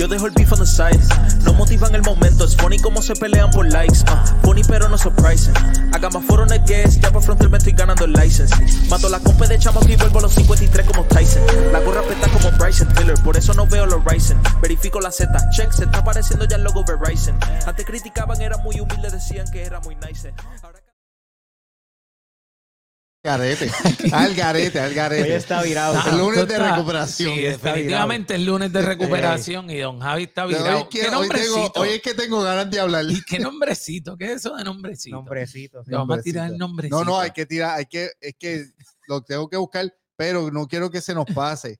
Yo dejo el beef on the side. No motivan el momento. Es funny como se pelean por likes. Uh, funny pero no surprising. Haga más foro en el guest. Ya por frontal me estoy ganando el license. Mato la compa de chamo y vuelvo a los 53 como Tyson. La gorra peta como Bryson Tiller. Por eso no veo los Ryzen. Verifico la Z. Check. Se está apareciendo ya el logo Verizon. Antes criticaban, era muy humilde. Decían que era muy nice. Ahora Garete, al garete, al garete. Hoy está virado. El lunes de Está- recuperación. Sí, definitivamente el lunes de recuperación y don Javi está virado. hoy, que- ¿Qué hoy tengo- hoy es que tengo ganas de hablar. ¿Y qué nombrecito? ¿Qué es eso de nombrecito? Nombrecito. Te vamos a tirar el nombrecito. No, no, hay que tirar, hay que, es que lo tengo que buscar, pero no quiero que se nos pase.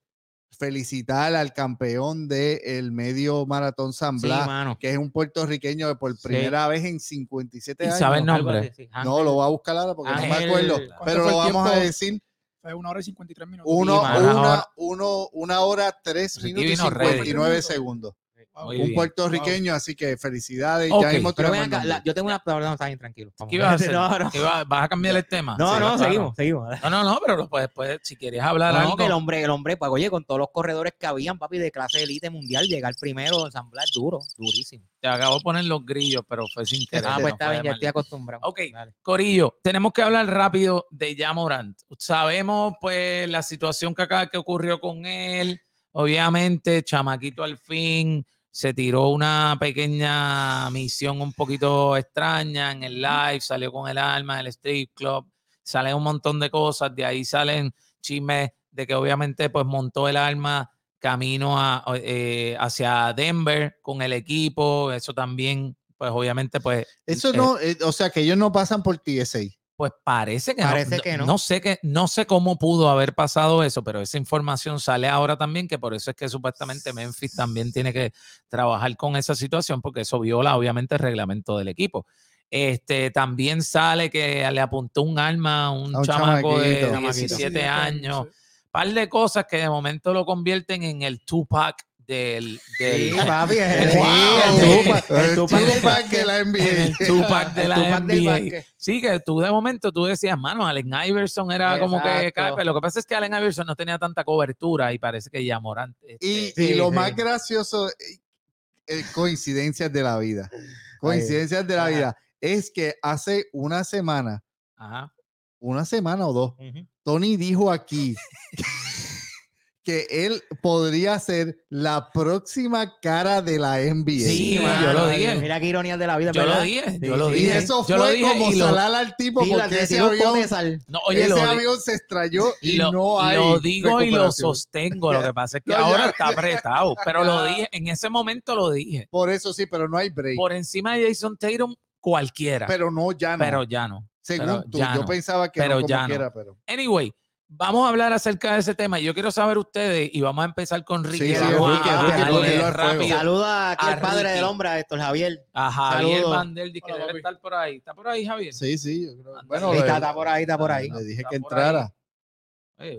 Felicitar al campeón del medio maratón San Blas, que es un puertorriqueño que por Sí. primera vez en 57 ¿Y años. sabe el nombre? sí. No, lo voy a buscar ahora porque no me acuerdo, ¿Cuánto pero lo vamos a decir Fue una hora y 53 minutos. uno, una, uno, una hora, tres Ricky minutos y vino ready. 59 segundos. Muy un bien. puertorriqueño, así que felicidades. Ok, ya mismo Pero ven acá, la- yo tengo una perdón, está bien tranquilo. Vamos. ¿Qué ibas a hacer? No, no. ¿Qué iba- ¿Vas a cambiar el tema? No, Sí, no, claro. seguimos, seguimos. No, no, no, pero puedes, si quieres hablar No, algo. que el hombre, el hombre, pues oye, con todos los corredores que habían, papi, de clase élite mundial, llegar primero en San Blas, duro, durísimo. Te acabo de poner los grillos, pero fue sin querer. Ah, pues está bien, ya estoy acostumbrado. Ok. Dale. Corillo, tenemos que hablar rápido de Jamorant. Sabemos, pues, la situación que acá que ocurrió con él. Obviamente, Chamaquito al fin se tiró una pequeña misión un poquito extraña en el live, salió con el alma del strip club, salen un montón de cosas, de ahí salen chismes de que obviamente pues montó el alma camino a, eh, hacia Denver con el equipo, eso también pues obviamente pues Eso eh, no, eh, o sea, que ellos no pasan por TSA. Pues parece que Parece no. que no. No sé que no sé cómo pudo haber pasado eso, pero esa información sale ahora también que por eso es que supuestamente Memphis también tiene que trabajar con esa situación porque eso viola obviamente el reglamento del equipo. Este también sale que le apuntó un arma a un, A un chamaco de chamaquito. 17 Sí, años, sí. par de cosas que de momento lo convierten en el Tupac del, del Sí, papi, el, Wow, el Tupac, el el de la el NBA. Tupac de El la Tupac NBA. Sí, que tú de momento tú decías, mano, Allen Iverson era como que. Pero Lo que pasa es que Allen Iverson no tenía tanta cobertura y parece que ya Morant. este, Y, Sí, y lo sí. más gracioso, eh, eh, coincidencias de la vida. Coincidencias de la Ajá. vida. Es que hace una semana, ajá. una semana o dos. Tony dijo aquí que él podría ser la próxima cara de la NBA. Sí, yo mano, lo dije. Mira qué ironía de la vida, Yo lo dije, Sí, yo lo sí, Y dije. sí. eso Yo lo fue dije como y lo- salar al tipo porque ese avión, de sal. No, oye, ese avión se estrelló y, lo- no hay lo digo y lo sostengo. Lo que pasa es que No, ya, ahora está apretado, pero lo dije, en ese momento lo dije. Por eso sí, pero no hay break. Por encima de Jason Tatum, cualquiera. Pero, pero no, ya no. ya no. Según pero tú, yo no. pensaba que Pero no como ya no. quiera, pero. Anyway, vamos a hablar acerca de ese tema. y Yo quiero saber ustedes, y vamos a empezar con Ricky. Sí, sí, Ricky, a- Ricky, rápido. Saluda aquí al padre Ricky. del hombre, a Héctor Javier. A Javier. Vanderdi, que Hola, debe papi. estar por ahí. ¿Está por ahí, Javier? Sí, sí. yo creo- Bueno, Ahí le, está, está por ahí, está por ahí. le dije Está que entrara.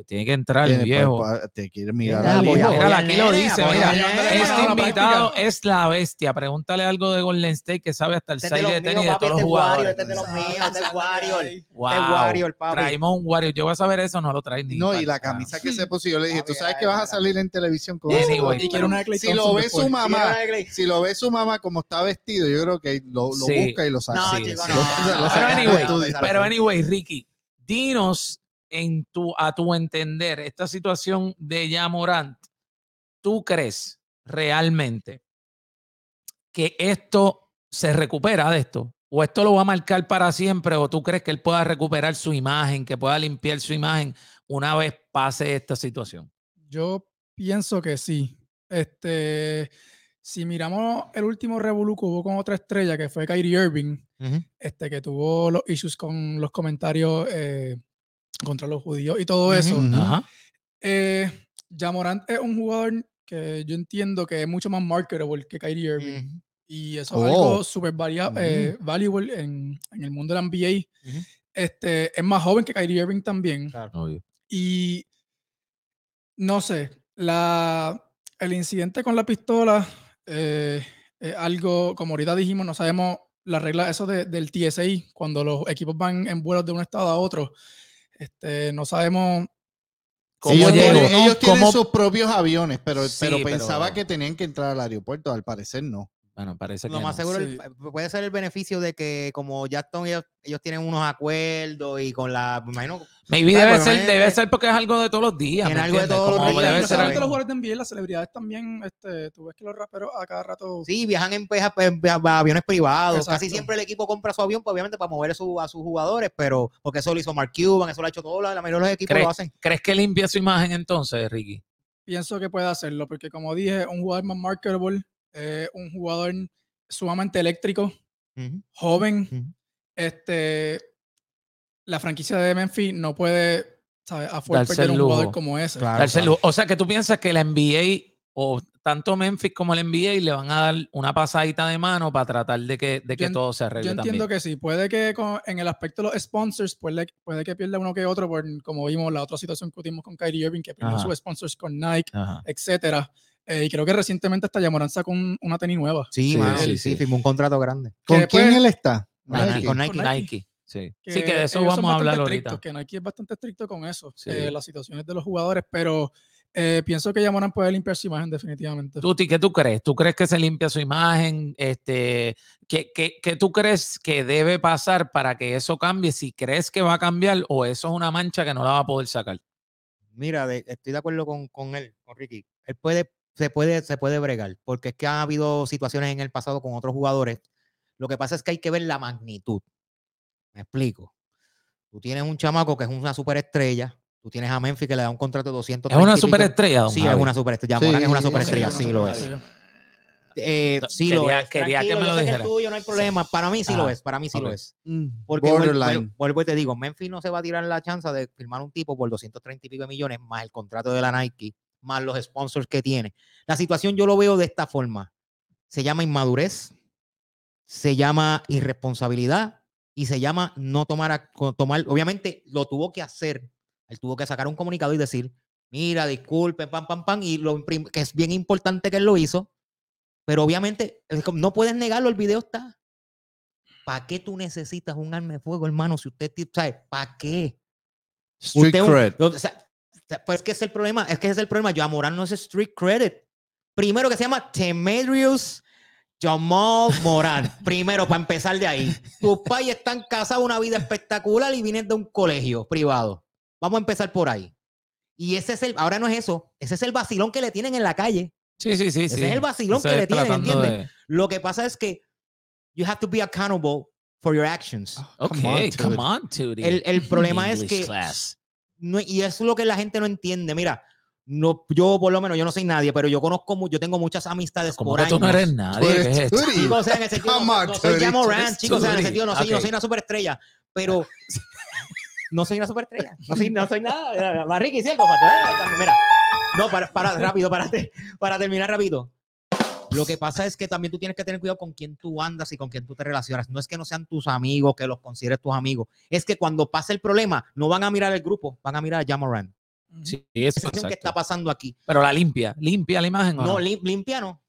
Tiene que entrar el viejo. pues, te quiere mirar Mira, al voy a hijo. apoyar Mira, aquí lo dice, mira, este invitado es la bestia. Pregúntale algo de Golden State que sabe hasta el Este es de 6 los de tenis de todos los este jugadores. este es de los míos, este es Warrior. Este Wow. es Warrior, papi. Traímos un Wario. Yo voy a saber eso, no lo traes ni. No, y la camisa que se puso, yo le dije, tú sabes que vas a salir en televisión con eso. Y quiero una de Klay Si lo ve su mamá, si lo ve su mamá como está vestido, yo creo que lo, busca y lo saca. Pero anyway, Ricky, dinos en tu, a tu entender esta situación de Yamorant, ¿tú crees realmente que esto se recupera de esto? ¿O esto lo va a marcar para siempre? ¿O tú crees que él pueda recuperar su imagen, que pueda limpiar su imagen una vez pase esta situación? Yo pienso que sí. Este, si miramos el último revolú que hubo con otra estrella, que fue Kyrie Irving, este, que tuvo los issues con los comentarios eh, contra los judíos y todo eso. Ujú. Ajá. Eh, Jamorant es un jugador que yo entiendo que es mucho más marketable que Kyrie Irving. Ujú. Y eso Oh. es algo súper varia- Ujú. eh, valuable en, en el mundo del NBA. Ujú. Este, es más joven que Kyrie Irving también. Obvio. Y no sé, la, el incidente con la pistola eh, es algo, como ahorita dijimos, no sabemos la regla eso de- del TSA, cuando los equipos van en vuelos de un estado a otro. Este, no sabemos cómo ellos llegó, tienen, ¿no? ellos tienen Cómo- sus propios aviones, pero, Sí, pero pero- pensaba que tenían que entrar al aeropuerto, al parecer no. Bueno, parece que Lo más no. seguro el- Sí. puede ser el beneficio de que como ya están ellos, ellos tienen unos acuerdos y con la, me imagino, Maybe debe ser, debe ser porque es algo de todos los días. En ¿me algo de todos los días, debe ser algo- los jugadores de NBA, las celebridades también, este, tú ves que los raperos a cada rato sí, viajan en en via- aviones privados. Casi Exacto. siempre el equipo compra su avión, pues, obviamente para mover a, su- a sus jugadores, pero porque eso lo hizo Mark Cuban, eso lo ha hecho todo, la la mayoría de los equipos ¿Crees, lo hacen. ¿Crees que limpia su imagen entonces, Ricky? pienso que puede hacerlo, porque como dije, un jugador más marketable, eh, un jugador sumamente eléctrico, joven, Ujú. este, la franquicia de Memphis no puede, ¿sabes? Perder el un jugador como ese. Claro. Darse luz. O sea, que tú piensas que la NBA o tanto Memphis como el NBA le van a dar una pasadita de mano para tratar de que, de que Yo todo se arregle Yo entiendo también. que sí, puede que con- en el aspecto de los sponsors, puede, puede que pierda uno que otro, por, como vimos la otra situación que tuvimos con Kyrie Irving, que perdió sus sponsors con Nike, Ajá. etcétera. Eh, y creo que recientemente hasta Yamoran sacó un- una tenis nueva. Sí, Sí, mano, sí, sí, sí. firmó un contrato grande. ¿Con quién él está? Con Nike. con Nike. Con Nike. Nike. Sí. sí, que de eso vamos a hablar ahorita. estrictos, que Nike es bastante estricto con eso, Sí. eh, las situaciones de los jugadores, pero eh, pienso que Yamoran puede limpiar su imagen definitivamente. Tuti, ¿qué tú crees? ¿Tú crees que se limpia su imagen? Este, ¿qué, qué, qué tú crees que debe pasar para que eso cambie? Si crees que va a cambiar o eso es una mancha que no la va a poder sacar. Mira, de- estoy de acuerdo con, con él, con Ricky. Él puede, se puede, se puede bregar, porque es que ha habido situaciones en el pasado con otros jugadores. Lo que pasa es que hay que ver la magnitud. Me explico. Tú tienes un chamaco que es una superestrella. Tú tienes a Memphis que le da un contrato de 200 Es una superestrella, don Sí, es una superestrella. Morán es una Sí, superestrella, Sí, sí lo es. sí. Eh, sí lo es. quería que me lo dijera. tuyo no hay problema. Para mí sí lo es. Para mí sí lo es. Mm, Porque vuelvo y te digo, Memphis no se va a tirar la chance de firmar un tipo por 230 y pico de millones, más el contrato de la Nike, más los sponsors que tiene. La situación yo lo veo de esta forma. Se llama inmadurez, se llama irresponsabilidad y se llama no tomar, co- tomar, obviamente lo tuvo que hacer, él tuvo que sacar un comunicado y decir, mira, disculpen, pam, pam, pam, y lo que es bien importante que él lo hizo, pero obviamente no puedes negarlo, el video está. ¿Para qué tú necesitas un arma de fuego, hermano? Si usted, ti- ¿sabe? ¿Para qué? Street Usted un- o sea, sea, pues es que es el problema, es que ese es el problema. Joan Morán no es street credit. Primero que se llama Temerius Jamal Morán. Primero, para empezar de ahí. Tus pais están casados, una vida espectacular y vienen de un colegio privado. Vamos a empezar por ahí. Y ese es el, ahora no es eso, ese es el vacilón que le tienen en la calle. Sí, sí, sí. Ese sí. es el vacilón que le tienen, ¿entiendes? de- Lo que pasa es que you have to be accountable for your actions. Ok, Come on, come. El, el problema es que class. No- y eso es lo que la gente no entiende. Mira, no, yo por lo menos, yo no soy nadie, pero yo conozco, yo tengo muchas amistades Como por que tú no años. eres nadie. Tú ¿qué eres es esto? Turi. Chicos, o sea, en el sentido, no, no soy Turi, Jamo tú Rand, eres chicos, o sea, en el sentido, no soy, yo no soy una superestrella, pero no soy una superestrella, no soy, no soy nada. Más Ricky, ¿cierto? Mira, no, para, para, rápido, para, para terminar rápido. Lo que pasa es que también tú tienes que tener cuidado con quién tú andas y con quién tú te relacionas. No es que no sean tus amigos, que los consideres tus amigos. Es que cuando pase el problema, no van a mirar el grupo, van a mirar a Jamoran. Sí, eso, es lo que está pasando aquí. Pero la limpia, limpia la imagen. ¿o No, no? lim- limpia no.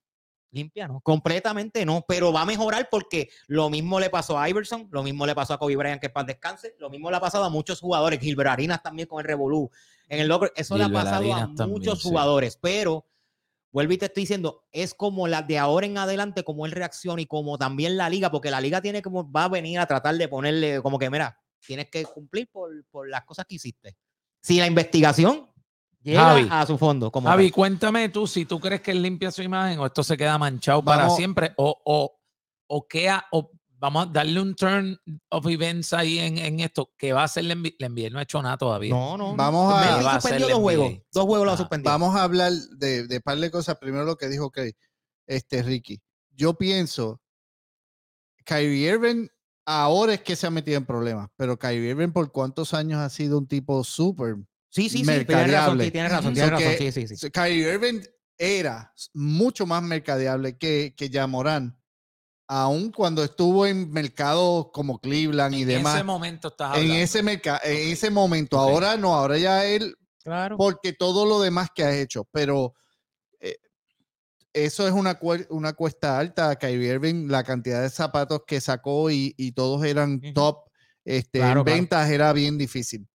Limpia no. Completamente no. Pero va a mejorar porque lo mismo le pasó a Iverson, lo mismo le pasó a Kobe Bryant, que para descanse, lo mismo le ha pasado a muchos jugadores. Gilbert Arenas también con el Revolú. En el logro, eso le ha pasado a también, muchos sí. jugadores. Pero, vuelvo y te estoy diciendo, es como la de ahora en adelante, como él reacciona y como también la liga, porque la liga tiene como, va a venir a tratar de ponerle como que, mira, tienes que cumplir por, por las cosas que hiciste. Si la investigación llega Javi. a su fondo, como Javi, tal. cuéntame tú si tú crees que él limpia su imagen o esto se queda manchado para siempre o, o, o queda, o vamos a darle un turn of events ahí en, en esto que va a hacer la NBA. La NBA no ha hecho nada todavía. No, no. Vamos a- Memphis ¿Qué va a suspendió hacer dos juegos. Dos juegos lo ha Ah, suspendido. Vamos a hablar de, de par de cosas. Primero lo que dijo que este Ricky. Yo pienso, Kyrie Irving ahora es que se ha metido en problemas, pero Kyrie Irving por cuántos años ha sido un tipo súper. Sí, sí, sí. Tienes razón, mercadeable. sí, tienes razón, So tienes razón. que- Sí, sí, sí. Kyrie Irving era mucho más mercadeable que, que Jamoran, aun cuando estuvo en mercados como Cleveland y en demás. ese momento estás en ese mercado, en ese momento. Ahora no, ahora ya él Claro. porque todo lo demás que has hecho, pero eh, eso es una, cuesta alta. Kyrie Irving, la cantidad de zapatos que sacó y, y todos eran top este, Claro, en claro. ventas era bien difícil.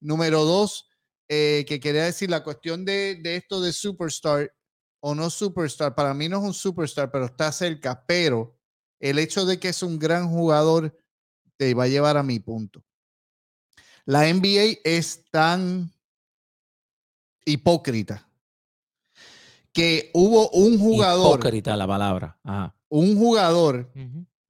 Número dos, eh, que quería decir la cuestión de, de esto de superstar o no superstar. Para mí no es un superstar, pero está cerca. Pero el hecho de que es un gran jugador te va a llevar a mi punto. La NBA es tan hipócrita que hubo un jugador, Hipócrita la palabra. Ajá. un jugador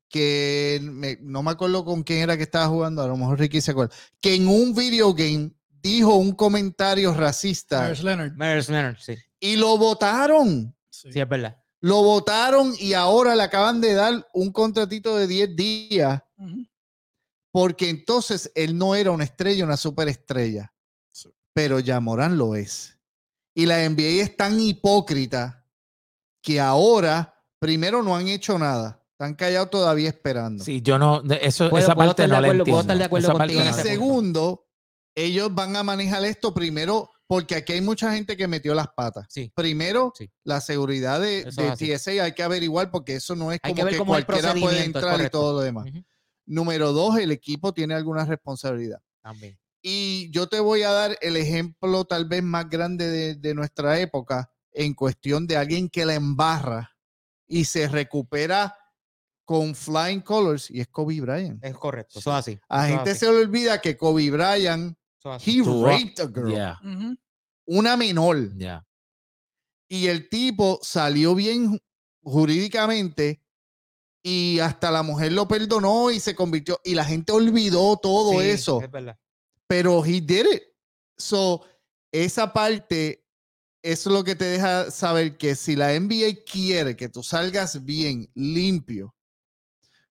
que me- no me acuerdo con quién era que estaba jugando, a lo mejor Ricky se acuerda, que en un video game dijo un comentario racista Myers Leonard. Myers Leonard, sí. y lo votaron. Sí. Sí, es verdad. Lo votaron y ahora le acaban de dar un contratito de 10 días porque entonces él no era una estrella, una superestrella. Sí. Pero Yamoran lo es. Y la NBA es tan hipócrita que ahora, primero, no han hecho nada. Están callados todavía esperando. Sí, yo no, de- eso, Puedo- esa puedo parte estar de no la puedo entiendo. estar de acuerdo Esa contigo en no segundo, ellos van a manejar esto primero porque aquí hay mucha gente que metió las patas. Sí. Primero, Sí. la seguridad de, de. TSA hay que averiguar porque eso no es Hay como que que, cualquiera puede entrar y todo lo demás. Número dos, el equipo tiene alguna responsabilidad. También. Y yo te voy a dar el ejemplo tal vez más grande de, de nuestra época en cuestión de alguien que la embarra y se recupera con flying colors y es Kobe Bryant. Es correcto. Eso es así. A gente así, se le olvida que Kobe Bryant, he raped a girl, Ujú. una menor. Y el tipo salió bien ju- jurídicamente y hasta la mujer lo perdonó y se convirtió y la gente olvidó todo Sí, eso. Es verdad. pero he did it. So, esa parte, es lo que te deja saber que si la NBA quiere que tú salgas bien, limpio,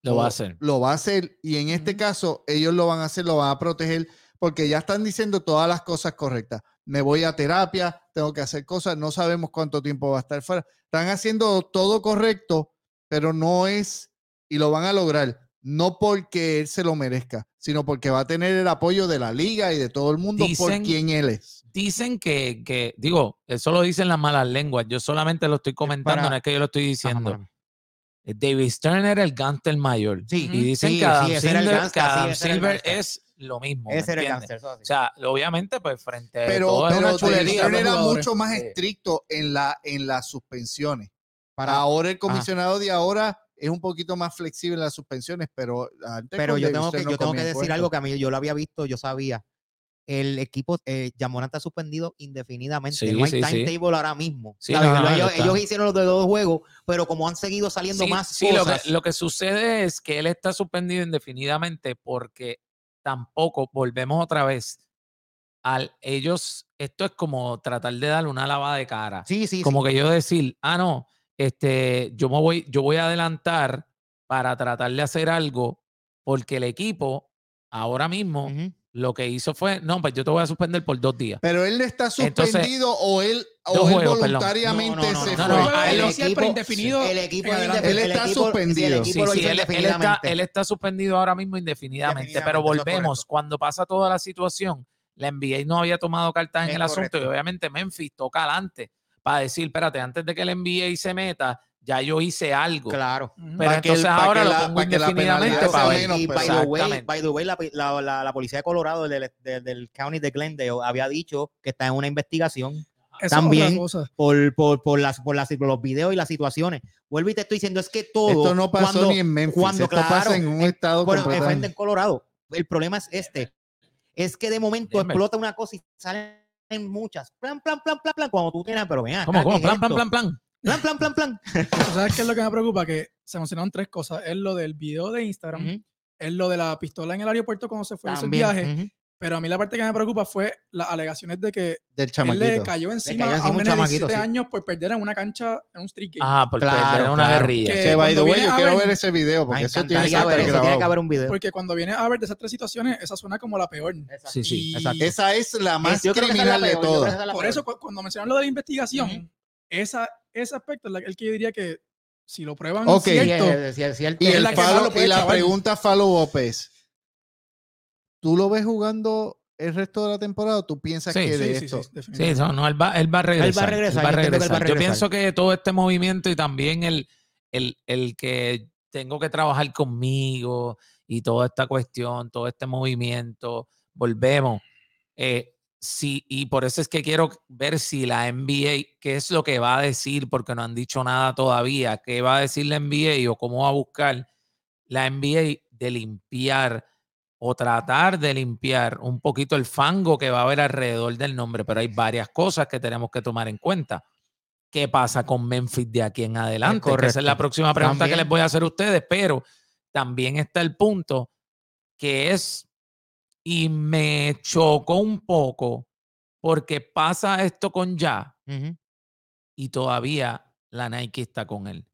Lo va a hacer. Lo va a hacer. Y en este caso, ellos lo van a hacer, lo van a proteger, porque ya están diciendo todas las cosas correctas. Me voy a terapia, tengo que hacer cosas, no sabemos cuánto tiempo va a estar fuera. Están haciendo todo correcto, pero no es, y lo van a lograr, no porque él se lo merezca, sino porque va a tener el apoyo de la liga y de todo el mundo por Dicen- quien él es. Dicen que, que, digo, eso lo dicen las malas lenguas. Yo solamente lo estoy comentando, para- no es que yo lo estoy diciendo. David Stern era el gánster mayor. Sí, y dicen sí, que Adam sí, el que Adam Silver es lo mismo. ¿me Ese era el así. O sea, obviamente, pues frente a Pero, pero chulería. Era jugadores. mucho más estricto en, la, en las suspensiones. Para- ahora el comisionado de ahora es un poquito más flexible en las suspensiones, pero antes pero yo tengo que, no yo tengo que decir algo que a mí yo lo había visto, yo sabía. El equipo, eh, Yamorán está suspendido indefinidamente. Sí, no hay sí, sí. timetable ahora mismo. Sí, ¿sabes? no, no, ellos, no está. ellos hicieron los de dos juegos, pero como han seguido saliendo Sí, más sí, lo que, cosas. lo que sucede es que él está suspendido indefinidamente porque tampoco, volvemos otra vez, al ellos, esto es como tratar de darle una lavada de cara. sí, sí, como sí. que yo decir, ah, no, este, yo me voy, yo voy a adelantar para tratar de hacer algo, porque el equipo ahora mismo. Lo que hizo fue, no, pues yo te voy a suspender por dos días. Pero él está Entonces, suspendido o él, o él juegos, voluntariamente No, no, no, se fue. él indefinido. El equipo, Él el está equipo- sí, el suspendido. equipo Sí, sí, él, él está, él está suspendido ahora mismo indefinidamente, pero volvemos, cuando pasa toda la situación, la NBA no había tomado cartas en Es el asunto y obviamente Memphis toca adelante para decir, espérate, antes de que el NBA se meta, ya yo hice algo. Claro. Pero Para que entonces ahora lo la- pongo para que la indefinidamente para ver. menos, y by the way, Exactamente. by the way, la, la- la- la policía de Colorado del, del, del county de Glendale había dicho que está en una investigación también. por, por, por, las, por, las, por los videos y las situaciones. Vuelvo y te estoy diciendo, es que todo. Esto no pasó cuando- ni en Memphis, cuando, esto pasa en un en- estado Bueno, completamente- en Colorado. El problema es este. Es que de momento Denver. explota una cosa y salen muchas. Plan, plan, plan, plan, plan. Cuando tú tienes, pero ven acá, ¿Cómo, cómo? ¿qué es Plan, plan, plan, plan. Plan, plan, plan, plan. ¿Tú ¿Sabes qué es lo que me preocupa? Que se mencionaron tres cosas. Es lo del video de Instagram, Ujú. es lo de la pistola en el aeropuerto cuando se fue a hacer También, viaje. ujú. Pero a mí la parte que me preocupa fue las alegaciones de que del él le cayó encima cayó a encima un un nene de chamaquito, 17 sí. años por perder en una cancha, en un street game. Ajá, porque Claro, era una claro. guerrilla. Que by the way, yo a quiero ver- ese video porque eso tiene eso, tiene que haber un video. Porque cuando vienes a ver de esas tres situaciones, esa suena como la peor. Sí, sí. Y exacto. Esa es la más Yo la criminal de peor, que todas. la Por peor. eso, cu- cuando mencionaron lo de la investigación, Ujú. Esa, ese aspecto es la- el que yo diría que si lo prueban Ok. Sí, cierto, es- es- es cierto. Y, Es el la follow- y la pregunta follow up es, ¿tú lo ves jugando el resto de la temporada o tú piensas Sí, que de sí, sí, sí, esto? Sí, no, no, él va, él va a regresar. regresar, él va a yo entiendo que él va a regresar. Yo regresar. pienso que todo este movimiento y también el, el, el que tengo que trabajar conmigo y toda esta cuestión, todo este movimiento, volvemos. eh, sí, y por eso es que quiero ver si la NBA, qué es lo que va a decir, porque no han dicho nada todavía, qué va a decir la NBA o cómo va a buscar la NBA de limpiar o tratar de limpiar un poquito el fango que va a haber alrededor del nombre, pero hay varias cosas que tenemos que tomar en cuenta. ¿Qué pasa con Memphis de aquí en adelante? Que esa es la próxima pregunta que les voy a hacer a ustedes, pero también está el punto que es, y me chocó un poco, porque pasa esto con Ya y todavía la Nike está con él.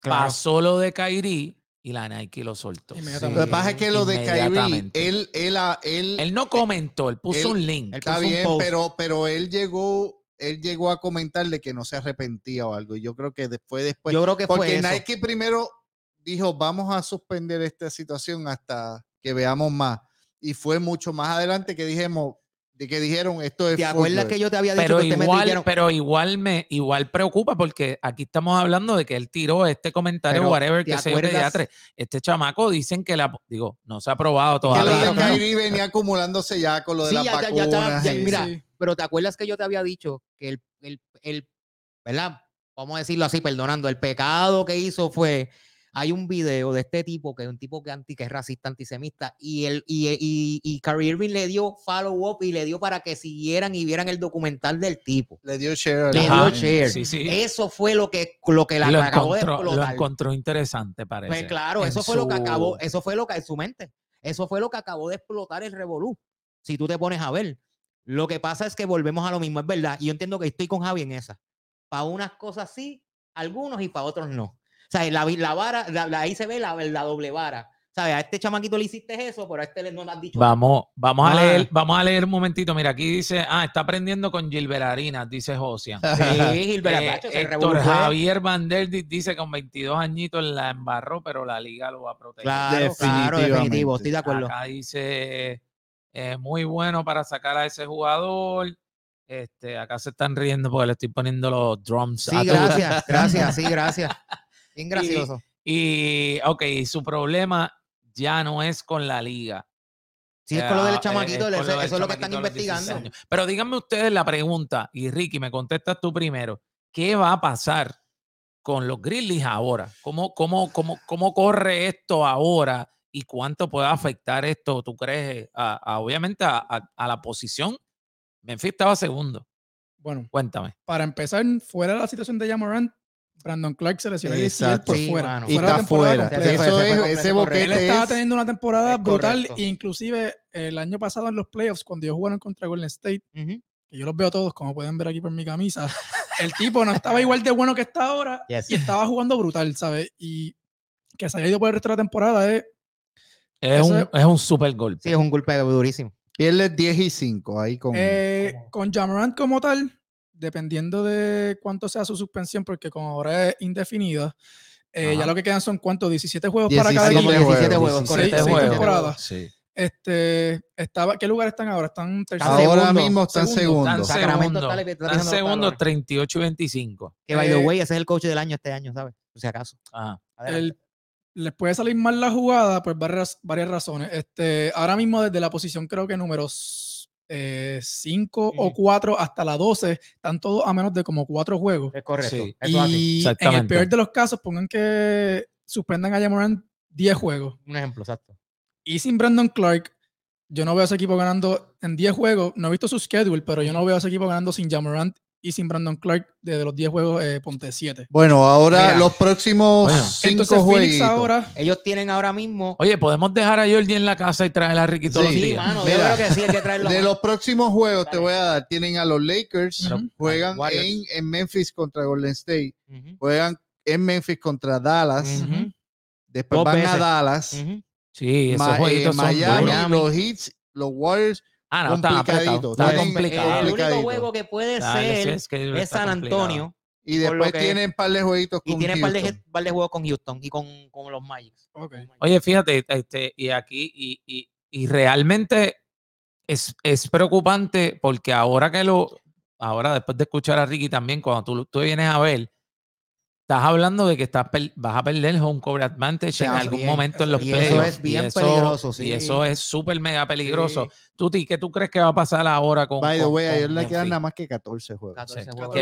claro. Pasó lo de Kyrie y la Nike lo soltó. Inmediatamente. Lo que pasa es que lo de Kyrie, él, él, él, Él no comentó, él puso él- un link. él está puso un bien, post. pero, pero él llegó, él llegó a comentar de que no se arrepentía o algo. Y yo creo que después, después, Yo creo que fue porque eso. Nike primero dijo, vamos a suspender esta situación hasta que veamos más. Y fue mucho más adelante que dijimos, de que dijeron esto es ¿Te acuerdas que yo te había dicho Pero que igual, dijeron- pero igual me igual preocupa porque aquí estamos hablando de que él tiró este comentario, Pero, whatever, ¿te que se pediatre. Este chamaco dicen que la, digo, no se ha aprobado que lo todavía. de claro. Kyrie venía acumulándose ya con lo de Sí, las ya- mira, Sí. Pero te acuerdas que yo te había dicho que el, el, el- ¿verdad? Vamos a decirlo así, perdonando, el pecado que hizo fue, hay un video de este tipo, que es un tipo que, anti, que es racista, antisemita, y, el, y, y, y Kyrie Irving le dio follow up y le dio para que siguieran y vieran el documental del tipo. le dio share. Le Ajá, dio share. Sí, sí. Eso fue lo que, lo que la lo, acabó de encontró, lo explotar. encontró interesante, parece. Pues claro, en eso fue lo que acabó, eso fue lo que en su mente, eso fue lo que acabó de explotar el revolú. Si tú te pones a ver, lo que pasa es que volvemos a lo mismo, es verdad. Y yo entiendo que estoy con Javi en esa. Para unas cosas sí, algunos y para otros no. Sea, la, vi- la vara, la- la- ahí se ve la, la doble vara. ¿Sabes? A este chamaquito le hiciste eso, pero a este no le has dicho. Vamos, vamos a Ah. leer, vamos a leer un momentito. Mira, aquí dice, ah, está aprendiendo con Gilbert Arenas, dice Josian. Sí, Gilbert Eh, Atacho, ese Héctor revolú fue- Javier Vanderdi dice con 22 añitos la embarró, pero la liga lo va a proteger. Claro, claro, definitivo, estoy de acuerdo. Acá dice, eh, muy bueno para sacar a ese jugador. Este, acá se están riendo porque le estoy poniendo los drums. a Sí, gracias, gracias, sí, gracias. Bien gracioso. Y, ok, su problema ya no es con la liga. Sí, es con lo del eh, chamaquito, es eso, con lo del eso es lo que están chamaquito de los 16 investigando. Pero díganme ustedes la pregunta, y Ricky, me contestas tú primero. ¿Qué va a pasar con los Grizzlies ahora? ¿Cómo, cómo, cómo, cómo corre esto ahora y cuánto puede afectar esto, tú crees, a, a, obviamente a, a- a la posición? Memphis estaba segundo. Bueno, Cuéntame. para empezar, fuera de la situación de Jamorant, Brandon Clark se lesionó el por Sí, fuera. mano. Y fuera está temporada fuera. Eso es, ese correcto. Él boquete estaba es teniendo una temporada es brutal, correcto. inclusive el año pasado en los playoffs, cuando ellos jugaron contra Golden State, Ujú. que yo los veo todos, como pueden ver aquí por mi camisa, el tipo no estaba igual de bueno que está ahora Yes. y estaba jugando brutal, ¿sabes? Y que se haya ido por el resto de la temporada es Es Eso un, es- es un super golpe. Sí, es un golpe durísimo. Y él es 10 y 5 ahí con. Eh, con Jamorant como tal, dependiendo de cuánto sea su suspensión, porque como ahora es indefinida, eh, ya lo que quedan son cuántos, 17 juegos para cada 17 equipo. como 17 juegos, juegos, 17 correcto, seis juegos. temporadas. Sí. Este, estaba, ¿Qué lugar están ahora? Están terceros. Ahora segundo, mismo están segundo. segundos. Segundo, está- está están segundo claro. 38 y 25. Que by the Eh, way, ese es el coach del año este año, ¿sabes? Por si acaso. Ajá. El- les puede salir mal la jugada por varias, varias razones. Este, ahora mismo desde la posición creo que números 5 o Ujú. 4 hasta la 12 están todos a menos de como 4 juegos. Es correcto. Sí. Y en el peor de los casos pongan que suspendan a Jamorant 10 juegos. Un ejemplo, exacto. Y sin Brandon Clark, yo no veo a ese equipo ganando en 10 juegos. No he visto su schedule, pero yo no veo a ese equipo ganando sin Jamorant y sin Brandon Clark desde los 10 juegos, eh, ponte 7. Bueno, ahora Mira. los próximos Bueno. 5 Entonces Phoenix jueguitos. ahora Ellos tienen ahora mismo. Oye, ¿podemos dejar a Jordi en la casa y traer a Ricky todos Sí, los Sí, días? mano, Mira, yo creo que sí, hay que traerlo. De los próximos juegos te voy a dar, tienen a los Lakers, juegan en, en Memphis contra Golden State, juegan en Memphis contra Dallas, después Dos van a. Dallas. Sí, esos Ma- eh, son Miami, duros. los Hits, los Warriors, Ah, no, está apretado. Está tienen- El complicado. único juego que puede ser es que es está San complicado. Antonio y después tienen un par de jueguitos y con tiene un par de, par de juegos con Houston y con, con los Magic. Ok. Oye, fíjate, este, y aquí, y, y, y realmente es, es preocupante porque ahora que lo, ahora después de escuchar a Ricky también, cuando tú, tú vienes a ver, estás hablando de que estás vas a perder el home court advantage en algún momento en los Y eso es bien y eso, peligroso, Y sí. eso es súper mega peligroso. Sí. Tuti, ¿qué tú crees que va a pasar ahora con By the way, a con ellos le quedan nada más que 14 juegos. 14 Sí. juegos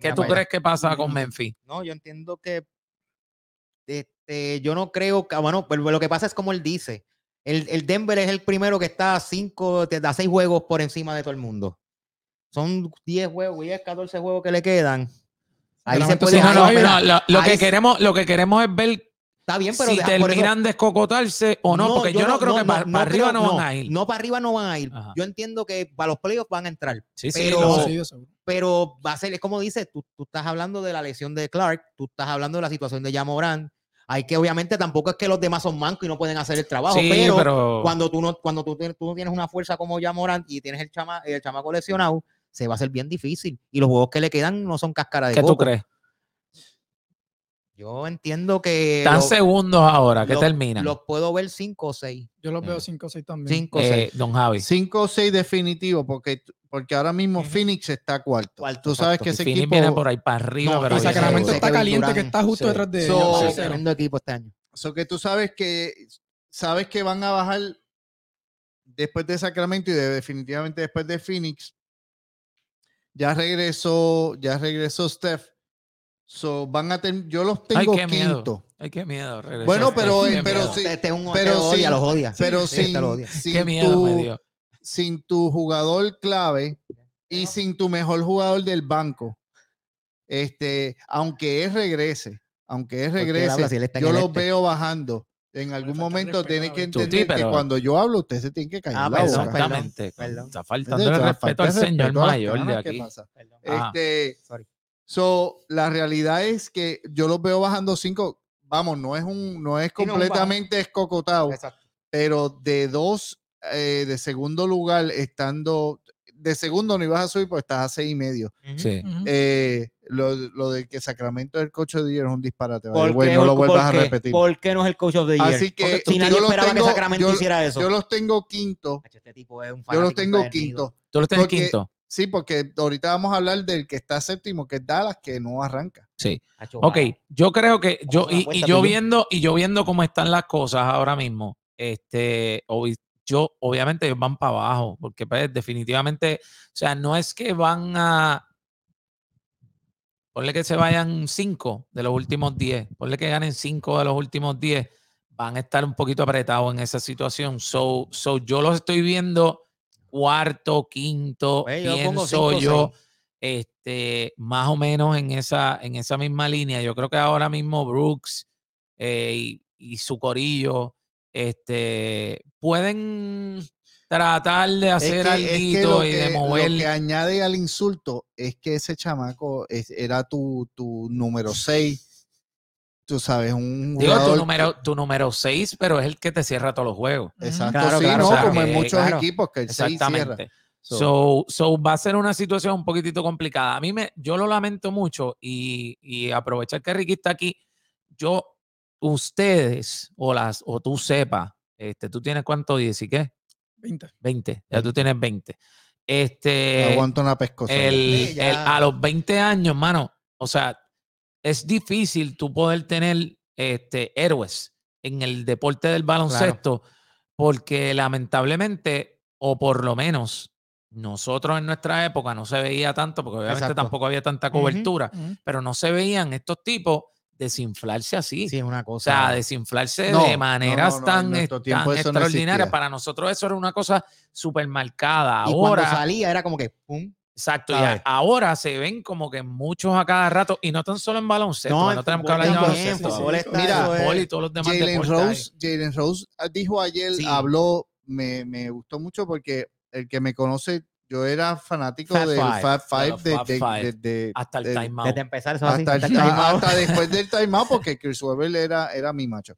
¿Qué, tú crees que pasa con. Memphis? No, yo entiendo que este, yo no creo que, bueno, pero lo que pasa es como él dice. El, el Denver es el primero que está a cinco, te da seis juegos por encima de todo el mundo. Son 10 juegos, 10, 14 juegos que le quedan. Ahí se Realmente puede Sí, no, no, ahí- no, lo, que queremos, lo que queremos es ver Está bien, pero si de- por eso- terminan de escocotarse o no, porque yo, no, creo que para, arriba creo- no, van a ir. No, para arriba no van a ir. Ajá. Yo entiendo que para los playoffs van a entrar. sí, sí, pero- sí, pero va a ser, es como dices, tú, tú estás hablando de la lesión de Clark, tú estás hablando de la situación de Jamoran. Hay que, obviamente, tampoco es que los demás son mancos y no pueden hacer el trabajo, sí, pero, pero, cuando tú no, cuando tú tienes, tú no tienes una fuerza como Jamoran y tienes el, chama, el chamaco lesionado, se va a hacer bien difícil. Y los juegos que le quedan no son cáscara de ¿qué tú coco. crees? Yo entiendo que Están lo- segundos ahora, ¿qué lo- terminan? los puedo ver 5 o 6. Yo los Eh, veo 5 o 6 también. 5 o 6. Eh, don Javi. 5 o 6 definitivo, porque, porque ahora mismo. Phoenix está cuarto. Cuarto, Tú sabes cuarto. que ese Phoenix equipo. viene por ahí para arriba, No, pero Y Sacramento está caliente que está justo sí. detrás de So- ellos. Tremendo equipo este año. So que tú sabes que sabes que van a bajar después de Sacramento y de- definitivamente después de Phoenix. Ya regresó, ya regresó Steph. So van a tener, yo los Ay, tengo qué miedo. quinto. Ay, qué miedo. regresó Bueno, pero- qué pero miedo. sí, Este es un pero pero odia, sin- los odia. Pero Sí, sin, lo odia. sin Qué miedo tu, me dio. sin tu jugador clave y sin tu mejor jugador del banco, este, aunque él regrese, aunque él regrese, habla si él está en yo los este. veo bajando. En algún momento tiene que entender que cuando yo hablo, usted se tiene que callar Ah, la perdón, boca. perdón. Exactamente. perdón. Está Es faltando el respeto al señor mayor de canas, ¿qué aquí. pasa? Ah. Este, Sorry. so, la realidad es que yo los veo bajando cinco. Vamos, no es un, no es completamente escocotado, Exacto. pero de dos eh, de segundo lugar, estando de segundo no ibas a subir, pues estás a seis y medio. Sí. Eh, lo, lo de que Sacramento es el coche de día es un disparate. the ¿Por way, qué no lo vuelvas a repetir. ¿Por qué no es el coach of the year? Así que si nadie los esperaba tengo- que Sacramento yo- hiciera eso. Yo los tengo quinto. Este tipo es un Yo los tengo quinto. Tú lo tienes Porque- quinto. Sí, porque ahorita vamos a hablar del que está séptimo, que es Dallas, que no arranca. Sí. Hacho, Ok, wow. yo creo que yo, y, y cuenta yo viendo, y yo viendo cómo están las cosas ahora mismo, este, yo, obviamente ellos van para abajo, porque pues, definitivamente, o sea, no es que van a, ponle que se vayan cinco de los últimos diez, ponle que ganen cinco de los últimos diez, van a estar un poquito apretados en esa situación. So, so yo los estoy viendo cuarto, quinto, Pues yo pienso cinco, yo, seis. este, más o menos en esa, en esa misma línea. Yo creo que ahora mismo Brooks eh, y, y su corillo este, pueden tratar de hacer es algo es que lo, y de que, lo mover. que añade al insulto es que ese chamaco es- era tu, tu número 6. Tú sabes, un Digo, tu jugador- número, tu número 6, pero es el que te cierra todos los juegos. Exacto, Claro, sí, claro, no, claro. como en muchos claro. equipos que el 6 cierra. Exactamente. So, So, so va a ser una situación un poquitito complicada. A mí me, yo lo lamento mucho y, y aprovechar que Ricky está aquí. Yo, ustedes o las, o tú sepas, este, tú tienes cuánto 10 y qué? 20. 20. Ya tú tienes 20. Este, aguanta una pescosa. el, el- a los 20 años, mano, o sea, es difícil tú poder tener este, héroes en el deporte del baloncesto porque lamentablemente, o por lo menos nosotros en nuestra época no se veía tanto, porque obviamente Exacto. tampoco había tanta cobertura, pero no se veían estos tipos desinflarse así. Sí, es una O cosa. sea, desinflarse No, de maneras no, no, en tan, tan extraordinarias. Para nosotros eso era una cosa súper marcada. y cuando Ahora, salía era como que pum. exacto, y ahora se ven como que muchos a cada rato, y no tan solo en baloncesto, No, en no tenemos que hablar de baloncesto. ahora. está- Mira, y todos los demás Jalen. Rose, Jalen Rose ah, dijo ayer, Sí. habló, me, me gustó mucho porque el que me conoce, yo era fanático Fab del Five. Fab Five los de, de- Five. de- de- hasta el timeout. Desde empezar eso así. hasta, el- hasta el timeout. hasta después del timeout porque Chris Webber era, era mi macho.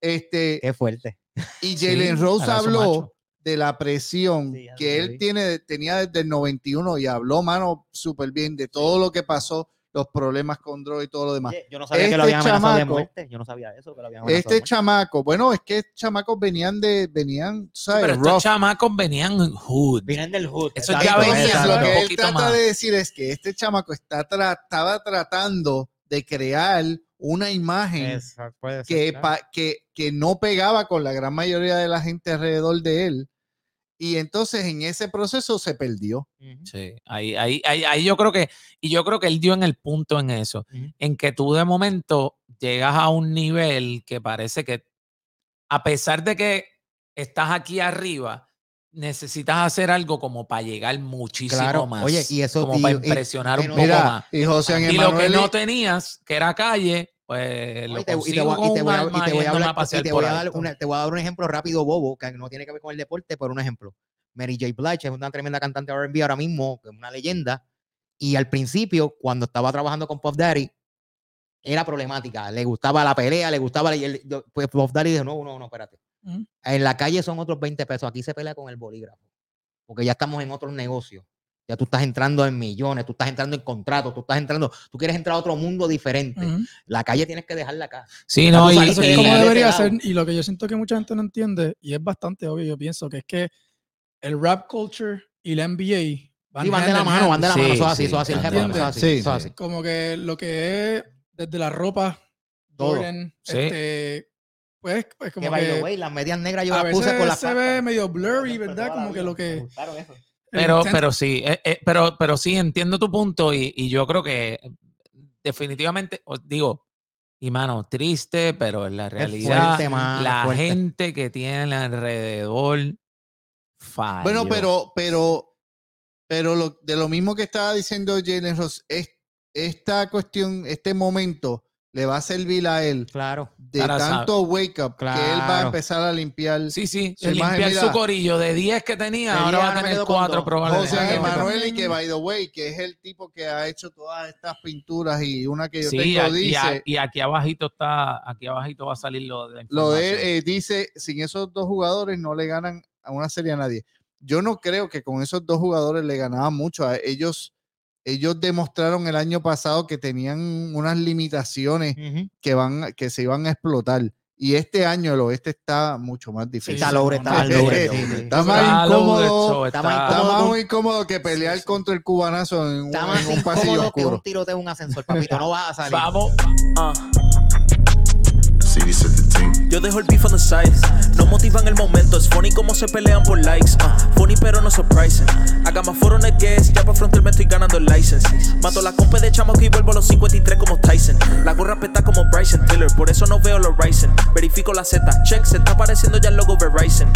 Este, Qué fuerte. y Sí, Jalen Rose habló macho. de la presión Sí, que él tiene, tenía desde el 91 y habló, mano, súper bien de todo lo que pasó, los problemas con droga y todo lo demás. Yo no sabía que Este lo habían amenazado de chamaco- muerte. Yo no sabía eso, que lo habían Este chamaco, bueno, es que chamacos venían de, venían, ¿sabes? pero estos Rough. chamacos venían hood. Vienen del hood. Eso ya venía, lo que él trata más. de decir es que este chamaco está tra- estaba tratando de crear una imagen ser, que, claro. pa- que, que no pegaba con la gran mayoría de la gente alrededor de él. Y entonces en ese proceso se perdió. Sí, ahí, ahí, ahí, ahí yo creo que, y yo creo que él dio en el punto en eso, en que tú de momento llegas a un nivel que parece que, a pesar de que estás aquí arriba, necesitas hacer algo como para llegar muchísimo Claro, más. oye, y eso- como y- para impresionar un poco más. y José Y lo que no tenías, que era calle, pues lo y te, y te consigo voy, a- y con te un voy a- y arma te voy a yéndome hablar- a pasear y te por voy a dar alto. una- te voy a dar un ejemplo rápido, bobo, que no tiene que ver con el deporte, pero un ejemplo. Mary J. Blige es una tremenda cantante de R&B ahora mismo, que es una leyenda, y al principio, cuando estaba trabajando con Puff Daddy, era problemática. Le gustaba la pelea, le gustaba... la- y yo- pues Puff Daddy dijo, no, no, no, espérate. Ujú. En la calle son otros 20 pesos, aquí se pelea con el bolígrafo, porque ya estamos en otros negocios. Ya tú estás entrando en millones, tú estás entrando en contratos, tú estás entrando, tú quieres entrar a otro mundo diferente. Ujú. La calle tienes que dejarla acá. Sí, no, y, Eso de es y- como de debería este lado. ser. Y lo que yo siento que mucha gente no entiende, y es bastante obvio, yo pienso que es que el rap culture y la NBA van, Sí, van de la mano, van de la Sí, mano, eso es así, sí, eso es así, el de la así, Sí, eso es sí. así. Como que lo que es desde la ropa, Todo. Jordan, Sí. este, pues, pues Que como by the que way, las medias negras yo las puse con las se ve medio blurry, ¿verdad? Como que lo que... Pero, pero sí, eh, eh, pero, pero sí entiendo tu punto y, y yo creo que definitivamente, os digo, y mano, triste, pero en la Es realidad, fuerte, man, la fuerte. gente que tiene alrededor falló. Bueno, pero, pero, pero lo, de lo mismo que estaba diciendo Jalen Ross, es, esta cuestión, este momento le va a servir a él Claro. de tanto wake up que él va a empezar a limpiar. Sí, sí, su imagen, limpiar su corillo de 10 que tenía, ahora 10 va a tener quedo con 4 dos. probablemente. José Emanuel y que by the way, que es el tipo que ha hecho todas estas pinturas y una que yo Sí, tengo aquí- y, a- dice, y aquí abajito está, aquí abajito va a salir lo de la lo de él, eh, dice, sin esos dos jugadores no le ganan a una serie a nadie. Yo no creo que con esos dos jugadores le ganaban mucho. A ellos, ellos demostraron el año pasado que tenían unas limitaciones Ujú. que van, que se iban a explotar. Y este año el oeste está mucho más difícil. Sí, Está lobre, está más lobre. sí, sí. Está Está más incómodo. está más está- Está incómodo que pelear Sí, sí. contra el cubanazo en, un- Está más en un pasillo incómodo que oscuro. un tiroteo en un ascensor, papito. No vas a salir. Vamos, Uh. Yo dejo el beef on the side. No motivan el momento. Es funny como se pelean por likes. Uh, funny pero no surprising. Haga más foro en guest. Ya para frontal me estoy ganando el license. Mato la compa de chamo y vuelvo a los 53 como Tyson. La gorra peta como Bryson Tiller. Por eso no veo los Ryzen. Verifico la Z. Check. Se está apareciendo ya el logo Verizon.